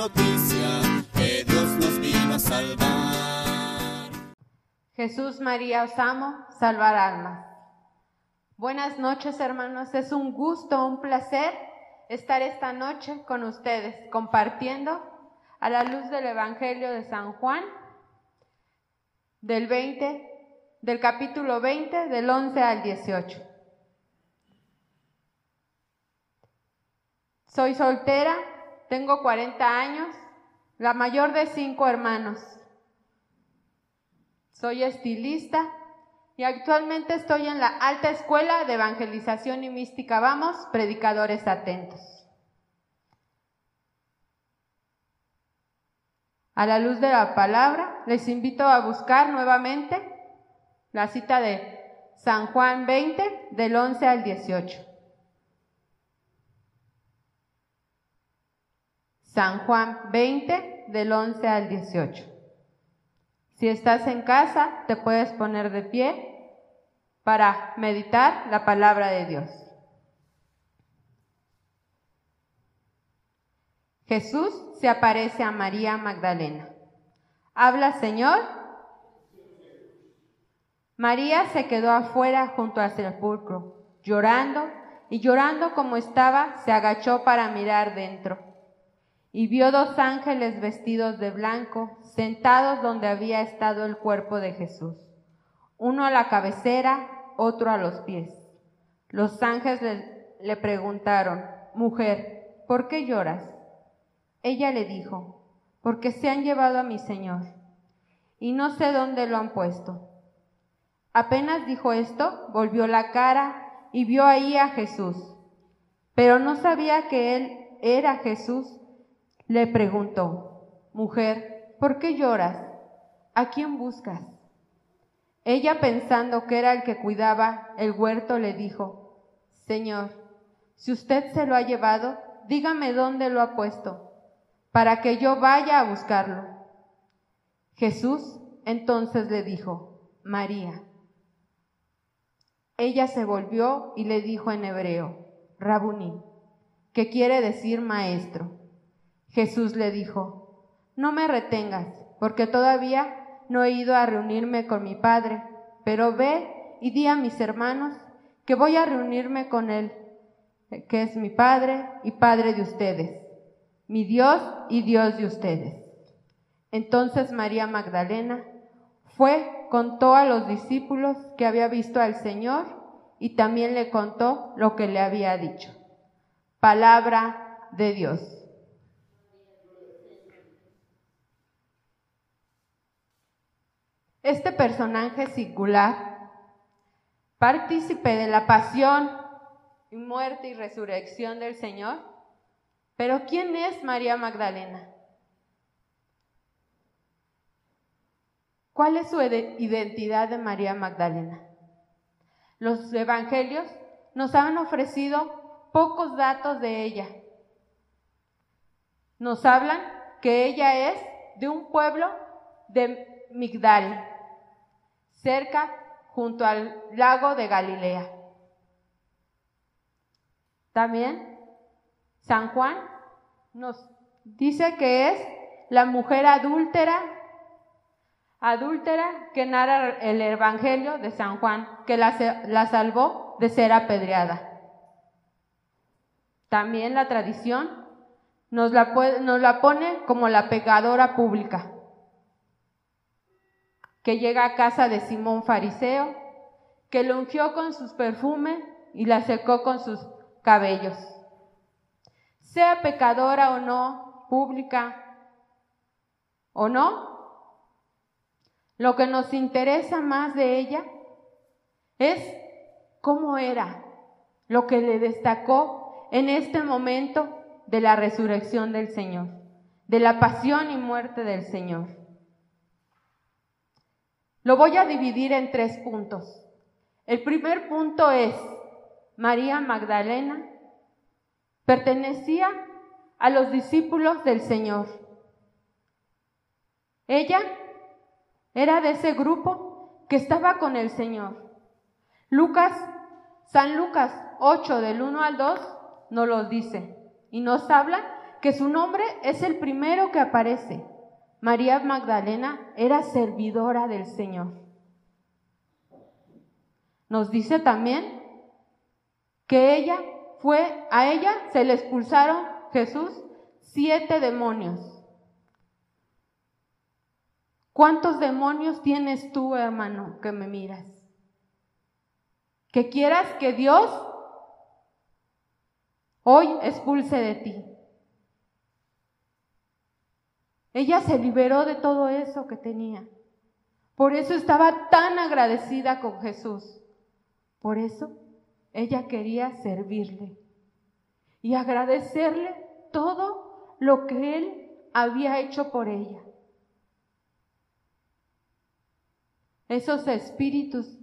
noticia que Dios nos vino a salvar. Jesús María os amo, salvar almas. Buenas noches hermanos, es un gusto, un placer estar esta noche con ustedes compartiendo a la luz del Evangelio de San Juan del 20 del capítulo 20 del 11 al 18. Soy soltera, tengo 40 años, la mayor de cinco hermanos. Soy estilista y actualmente estoy en la Alta Escuela de Evangelización y Mística Vamos, predicadores atentos. A la luz de la palabra, les invito a buscar nuevamente la cita de San Juan 20, del 11 al 18. San Juan 20, del 11 al 18. Si estás en casa, te puedes poner de pie para meditar la palabra de Dios. Jesús se aparece a María Magdalena. Habla, Señor. María se quedó afuera junto al sepulcro, llorando, y llorando como estaba, se agachó para mirar dentro y vio dos ángeles vestidos de blanco sentados donde había estado el cuerpo de Jesús, uno a la cabecera, otro a los pies. Los ángeles le, preguntaron, Mujer, ¿por qué lloras? Ella le dijo, Porque se han llevado a mi Señor, y no sé dónde lo han puesto. Apenas dijo esto, volvió la cara y vio ahí a Jesús, pero no sabía que él era Jesús le preguntó, Mujer, ¿por qué lloras? ¿A quién buscas? Ella pensando que era el que cuidaba el huerto, le dijo, Señor, si usted se lo ha llevado, dígame dónde lo ha puesto, para que yo vaya a buscarlo. Jesús entonces le dijo, María. Ella se volvió y le dijo en hebreo, Rabuní, que quiere decir maestro. Jesús le dijo, no me retengas, porque todavía no he ido a reunirme con mi Padre, pero ve y di a mis hermanos que voy a reunirme con Él, que es mi Padre y Padre de ustedes, mi Dios y Dios de ustedes. Entonces María Magdalena fue, contó a los discípulos que había visto al Señor y también le contó lo que le había dicho. Palabra de Dios. Este personaje singular, partícipe de la pasión, muerte y resurrección del Señor, pero ¿quién es María Magdalena? ¿Cuál es su identidad de María Magdalena? Los evangelios nos han ofrecido pocos datos de ella. Nos hablan que ella es de un pueblo de Migdal, cerca junto al lago de Galilea. También San Juan nos dice que es la mujer adúltera, adúltera que narra el Evangelio de San Juan, que la, la salvó de ser apedreada. También la tradición nos la, nos la pone como la pecadora pública que llega a casa de Simón Fariseo, que lo ungió con sus perfumes y la secó con sus cabellos. Sea pecadora o no, pública o no, lo que nos interesa más de ella es cómo era, lo que le destacó en este momento de la resurrección del Señor, de la pasión y muerte del Señor. Lo voy a dividir en tres puntos. El primer punto es, María Magdalena pertenecía a los discípulos del Señor. Ella era de ese grupo que estaba con el Señor. Lucas, San Lucas 8 del 1 al 2 nos los dice y nos habla que su nombre es el primero que aparece. María Magdalena era servidora del Señor. Nos dice también que ella fue, a ella se le expulsaron Jesús siete demonios. ¿Cuántos demonios tienes tú, hermano, que me miras? Que quieras que Dios hoy expulse de ti. Ella se liberó de todo eso que tenía. Por eso estaba tan agradecida con Jesús. Por eso ella quería servirle y agradecerle todo lo que él había hecho por ella. Esos espíritus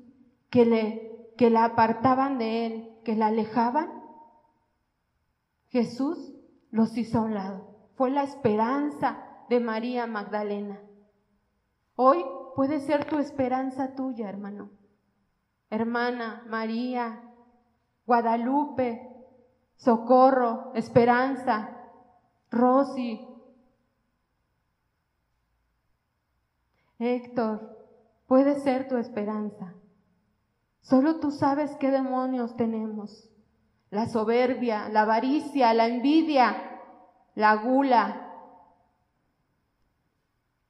que le que la apartaban de él, que la alejaban, Jesús los hizo a un lado. Fue la esperanza de María Magdalena. Hoy puede ser tu esperanza tuya, hermano. Hermana María, Guadalupe, Socorro, Esperanza, Rosy, Héctor, puede ser tu esperanza. Solo tú sabes qué demonios tenemos. La soberbia, la avaricia, la envidia, la gula,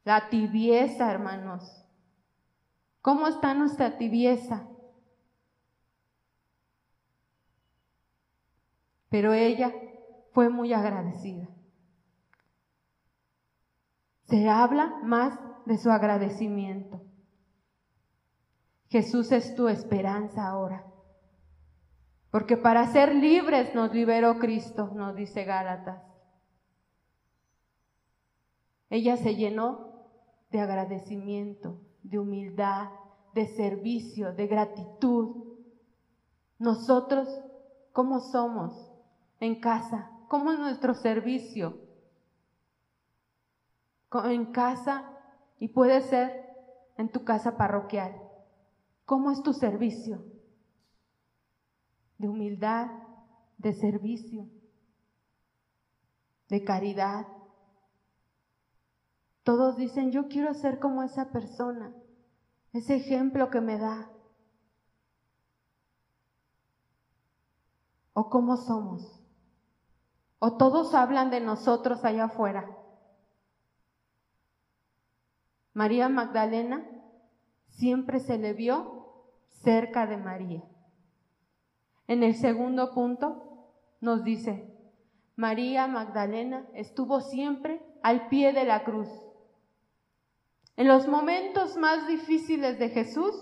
la tibieza, hermanos. ¿Cómo está nuestra tibieza? Pero ella fue muy agradecida. Se habla más de su agradecimiento. Jesús es tu esperanza ahora. Porque para ser libres nos liberó Cristo, nos dice Gálatas. Ella se llenó de agradecimiento, de humildad, de servicio, de gratitud. Nosotros, ¿cómo somos en casa? ¿Cómo es nuestro servicio? En casa y puede ser en tu casa parroquial. ¿Cómo es tu servicio? De humildad, de servicio, de caridad, todos dicen, yo quiero ser como esa persona, ese ejemplo que me da. ¿O cómo somos? ¿O todos hablan de nosotros allá afuera? María Magdalena siempre se le vio cerca de María. En el segundo punto nos dice, María Magdalena estuvo siempre al pie de la cruz. En los momentos más difíciles de Jesús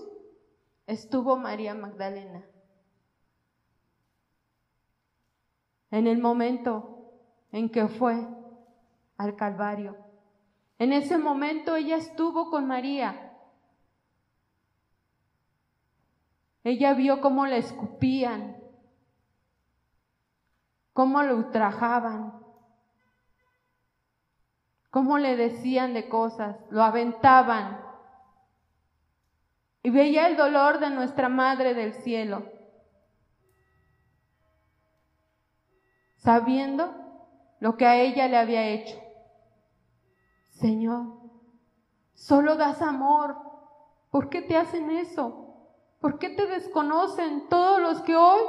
estuvo María Magdalena. En el momento en que fue al Calvario. En ese momento ella estuvo con María. Ella vio cómo le escupían, cómo lo ultrajaban, cómo le decían de cosas, lo aventaban. Y veía el dolor de nuestra Madre del Cielo, sabiendo lo que a ella le había hecho. Señor, solo das amor. ¿Por qué te hacen eso? ¿Por qué te desconocen todos los que hoy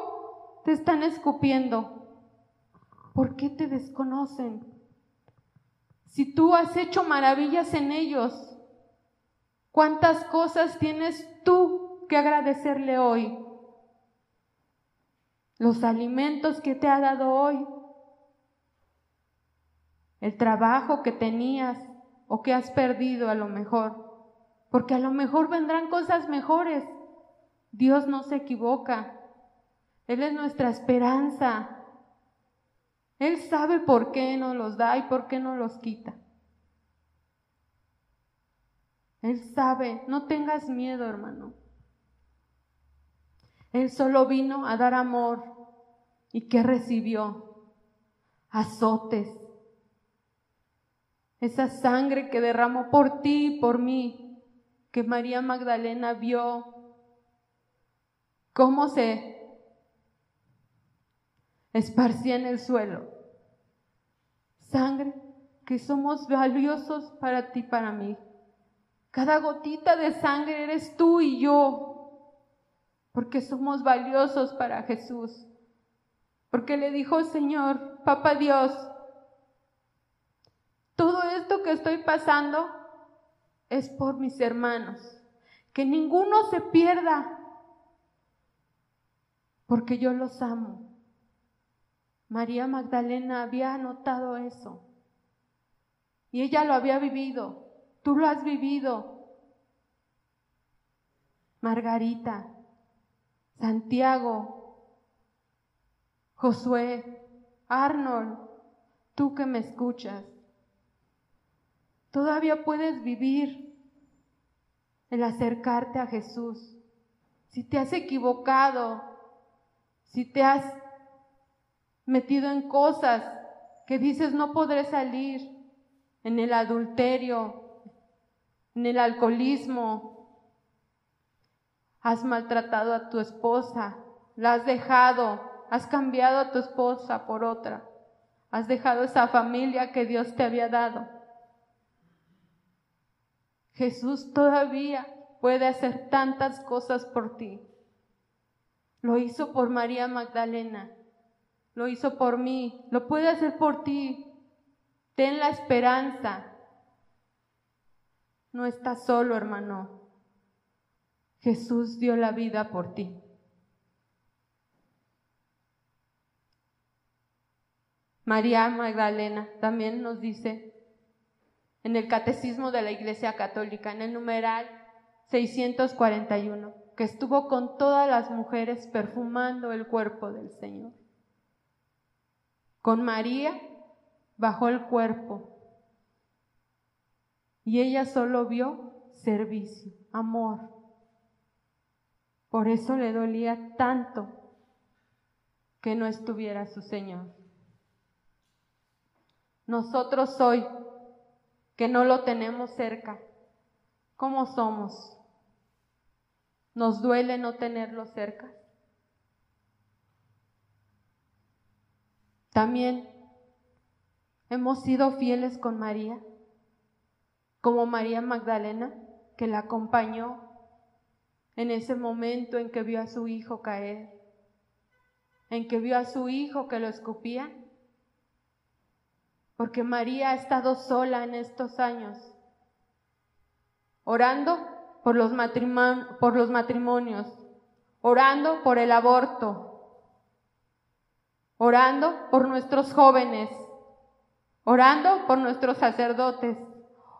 te están escupiendo? ¿Por qué te desconocen? Si tú has hecho maravillas en ellos, ¿cuántas cosas tienes tú que agradecerle hoy? Los alimentos que te ha dado hoy, el trabajo que tenías o que has perdido a lo mejor, porque a lo mejor vendrán cosas mejores. Dios no se equivoca. Él es nuestra esperanza. Él sabe por qué nos los da y por qué no los quita. Él sabe, no tengas miedo, hermano. Él solo vino a dar amor. ¿Y qué recibió? Azotes. Esa sangre que derramó por ti y por mí, que María Magdalena vio cómo se esparcía en el suelo. Sangre que somos valiosos para ti, para mí. Cada gotita de sangre eres tú y yo, porque somos valiosos para Jesús. Porque le dijo, Señor, Papá Dios, todo esto que estoy pasando es por mis hermanos. Que ninguno se pierda, porque yo los amo. María Magdalena había notado eso. Y ella lo había vivido. Tú lo has vivido. Margarita, Santiago, Josué, Arnold, tú que me escuchas. Todavía puedes vivir el acercarte a Jesús. Si te has equivocado, si te has metido en cosas que dices no podré salir, en el adulterio, en el alcoholismo, has maltratado a tu esposa, la has dejado, has cambiado a tu esposa por otra, has dejado esa familia que Dios te había dado. Jesús todavía puede hacer tantas cosas por ti. Lo hizo por María Magdalena, lo hizo por mí, lo puede hacer por ti. Ten la esperanza. No estás solo, hermano. Jesús dio la vida por ti. María Magdalena también nos dice en el Catecismo de la Iglesia Católica, en el numeral 641, que estuvo con todas las mujeres perfumando el cuerpo del Señor. Con María bajó el cuerpo y ella solo vio servicio, amor. Por eso le dolía tanto que no estuviera su Señor. Nosotros hoy, que no lo tenemos cerca, ¿cómo somos? ¿Nos duele no tenerlo cerca? También hemos sido fieles con María, como María Magdalena, que la acompañó en ese momento en que vio a su hijo caer, en que vio a su hijo que lo escupía, porque María ha estado sola en estos años, orando por los, por los matrimonios, orando por el aborto, orando por nuestros jóvenes, orando por nuestros sacerdotes,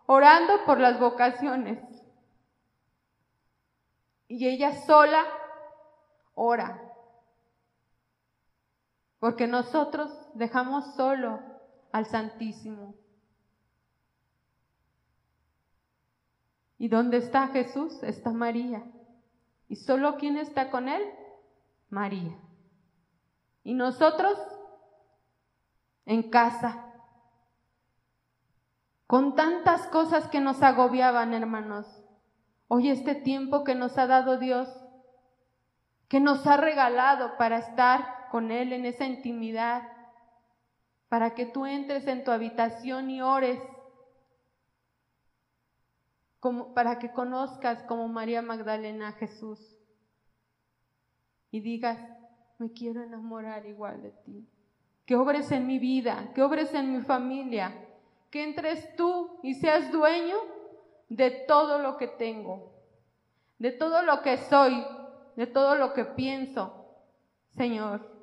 orando por las vocaciones. Y ella sola ora, porque nosotros dejamos solo al Santísimo. ¿Y dónde está Jesús? Está María. ¿Y solo quién está con él? María. Y nosotros en casa, con tantas cosas que nos agobiaban, hermanos. Hoy este tiempo que nos ha dado Dios, que nos ha regalado para estar con Él en esa intimidad, para que tú entres en tu habitación y ores, como, para que conozcas como María Magdalena a Jesús y digas, me quiero enamorar igual de ti. Que obres en mi vida, que obres en mi familia, que entres tú y seas dueño de todo lo que tengo, de todo lo que soy, de todo lo que pienso, Señor.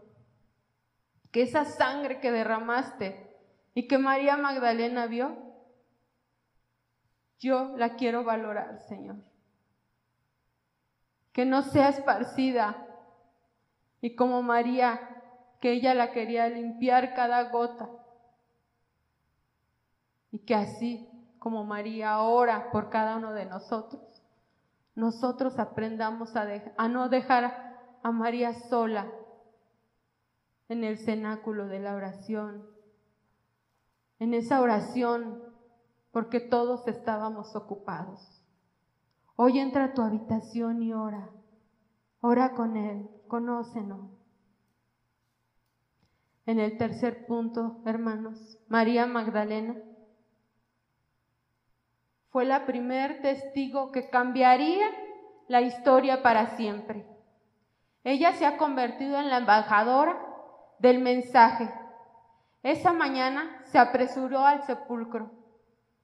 Que esa sangre que derramaste y que María Magdalena vio, yo la quiero valorar, Señor. Que no sea esparcida y como María, que ella la quería limpiar cada gota. Y que así como María ora por cada uno de nosotros, nosotros aprendamos a, no dejar a María sola en el cenáculo de la oración, en esa oración, porque todos estábamos ocupados. Hoy entra a tu habitación y ora, ora con Él, conócenos. En el tercer punto, hermanos, María Magdalena fue la primer testigo que cambiaría la historia para siempre. Ella se ha convertido en la embajadora del mensaje. Esa mañana se apresuró al sepulcro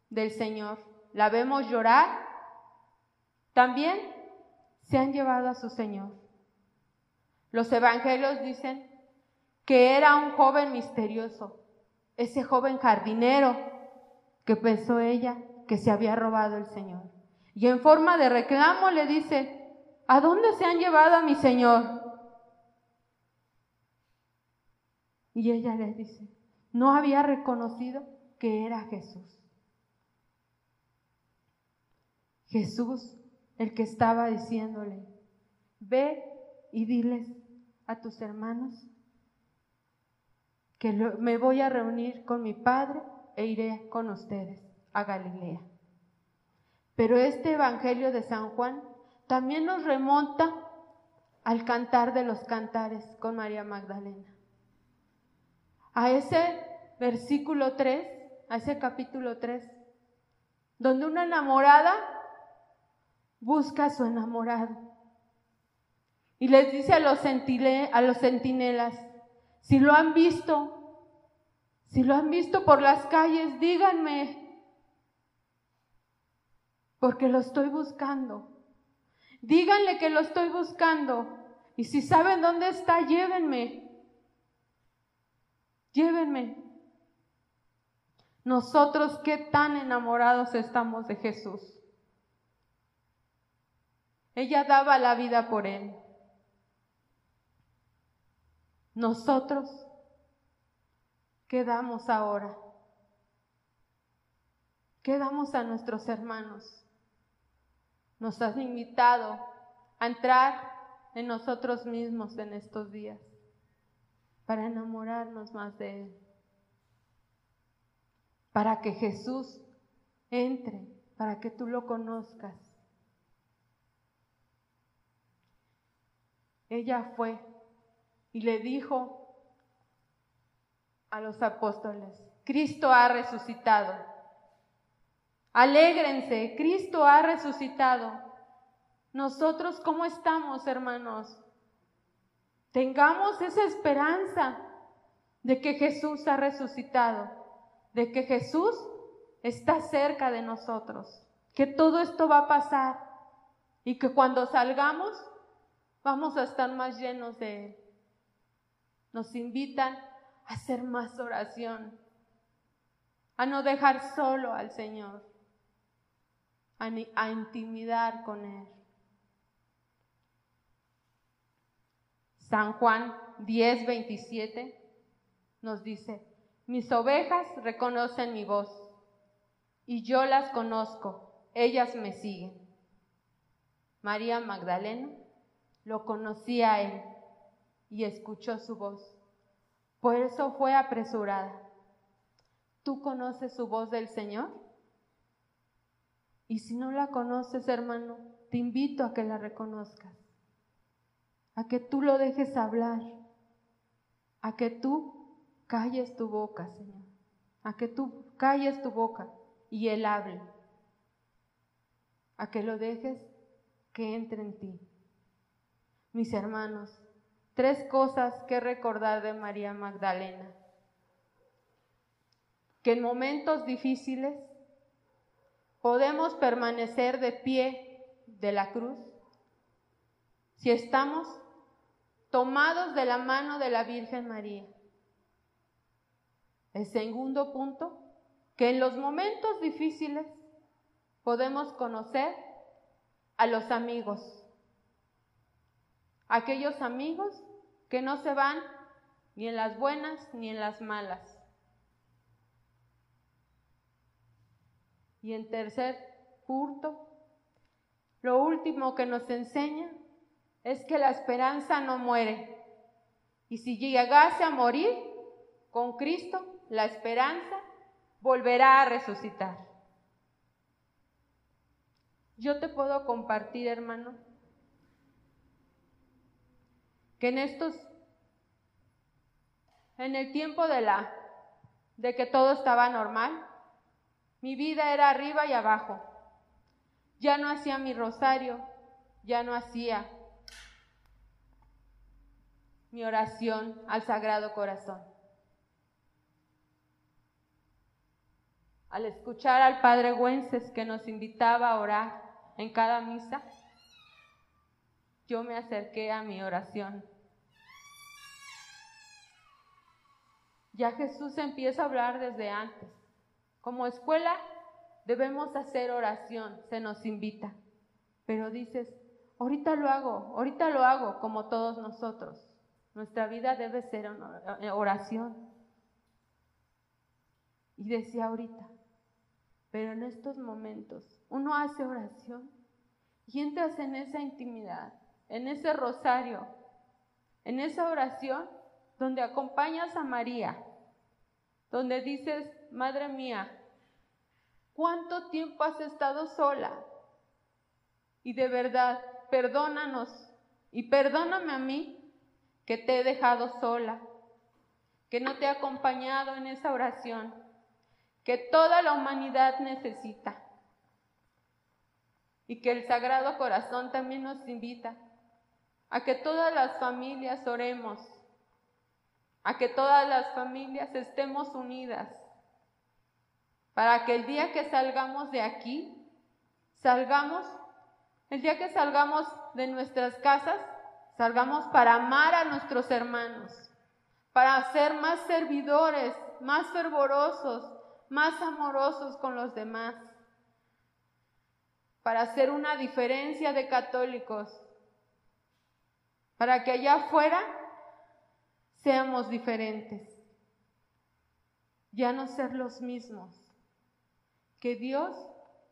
del Señor. La vemos llorar. También se han llevado a su Señor. Los evangelios dicen que era un joven misterioso, ese joven jardinero que pensó ella que se había robado el Señor. Y en forma de reclamo le dice, ¿a dónde se han llevado a mi Señor? Y ella le dice, no había reconocido que era Jesús. Jesús, el que estaba diciéndole, ve y diles a tus hermanos que me voy a reunir con mi Padre e iré con ustedes a Galilea. Pero este Evangelio de San Juan también nos remonta al cantar de los cantares con María Magdalena. A ese versículo 3, a ese capítulo 3, donde una enamorada busca a su enamorado. Y les dice a los, centinelas, si lo han visto, si lo han visto por las calles, díganme, porque lo estoy buscando. Díganle que lo estoy buscando. Y si saben dónde está, llévenme. Llévenme. Nosotros qué tan enamorados estamos de Jesús. Ella daba la vida por él. Nosotros, ¿qué damos ahora? ¿Qué damos a nuestros hermanos? nos has invitado a entrar en nosotros mismos en estos días para enamorarnos más de Él, para que Jesús entre, para que tú lo conozcas. Ella fue y le dijo a los apóstoles, Cristo ha resucitado. Alégrense, Cristo ha resucitado. Nosotros, ¿cómo estamos, hermanos? Tengamos esa esperanza de que Jesús ha resucitado, de que Jesús está cerca de nosotros, que todo esto va a pasar y que cuando salgamos vamos a estar más llenos de Él. Nos invitan a hacer más oración, a no dejar solo al Señor a, intimidar con Él. San Juan 10, 27 nos dice, mis ovejas reconocen mi voz y yo las conozco, ellas me siguen. María Magdalena lo conocía a él y escuchó su voz. Por eso fue apresurada. ¿Tú conoces su voz del Señor? Y si no la conoces, hermano, te invito a que la reconozcas, a que tú lo dejes hablar, a que tú calles tu boca, Señor, a que tú calles tu boca y Él hable, a que lo dejes que entre en ti. Mis hermanos, tres cosas que recordar de María Magdalena. Que en momentos difíciles podemos permanecer de pie de la cruz si estamos tomados de la mano de la Virgen María. El segundo punto, que en los momentos difíciles podemos conocer a los amigos, aquellos amigos que no se van ni en las buenas ni en las malas, Y en tercer punto, lo último que nos enseña es que la esperanza no muere. Y si llegase a morir con Cristo, la esperanza volverá a resucitar. Yo te puedo compartir, hermano, que en estos en el tiempo de la de que todo estaba normal, mi vida era arriba y abajo. Ya no hacía mi rosario, ya no hacía mi oración al Sagrado Corazón. Al escuchar al Padre Güences que nos invitaba a orar en cada misa, yo me acerqué a mi oración. Ya Jesús empieza a hablar desde antes. Como escuela debemos hacer oración, se nos invita. Pero dices, ahorita lo hago, ahorita lo hago como todos nosotros. Nuestra vida debe ser oración. Y decía ahorita, pero en estos momentos uno hace oración y entras en esa intimidad, en ese rosario, en esa oración donde acompañas a María, donde dices, Madre mía, ¿cuánto tiempo has estado sola? Y de verdad, perdónanos y perdóname a mí que te he dejado sola, que no te he acompañado en esa oración, que toda la humanidad necesita. Y que el Sagrado Corazón también nos invita a que todas las familias oremos, a que todas las familias estemos unidas, para que el día que salgamos de aquí, salgamos, el día que salgamos de nuestras casas, Salgamos para amar a nuestros hermanos, para ser más servidores, más fervorosos, más amorosos con los demás, para hacer una diferencia de católicos, para que allá afuera seamos diferentes, ya no ser los mismos, que Dios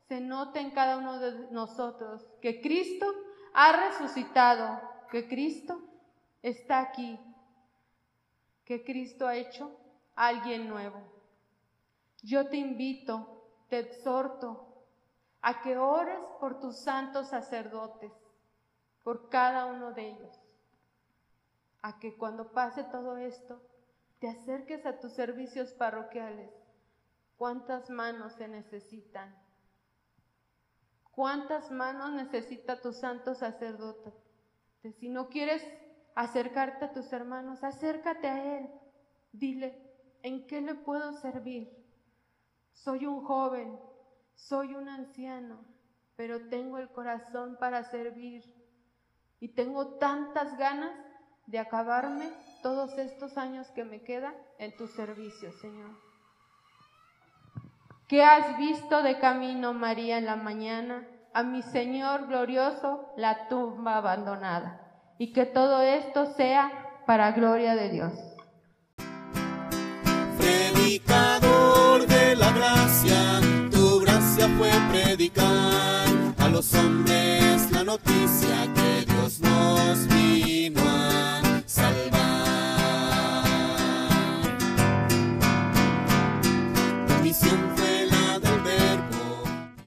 se note en cada uno de nosotros, que Cristo ha resucitado. Que Cristo está aquí, que Cristo ha hecho alguien nuevo. Yo te invito, te exhorto a que ores por tus santos sacerdotes, por cada uno de ellos, a que cuando pase todo esto, te acerques a tus servicios parroquiales. ¿Cuántas manos se necesitan? ¿Cuántas manos necesita tu santo sacerdote? Si no quieres acercarte a tus hermanos, acércate a Él. Dile, ¿en qué le puedo servir? Soy un joven, soy un anciano, pero tengo el corazón para servir y tengo tantas ganas de acabarme todos estos años que me quedan en tu servicio, Señor. ¿Qué has visto de camino, María, en la mañana? a mi Señor glorioso la tumba abandonada. Y que todo esto sea para gloria de Dios. Predicador de la gracia, tu gracia fue predicar a los hombres la noticia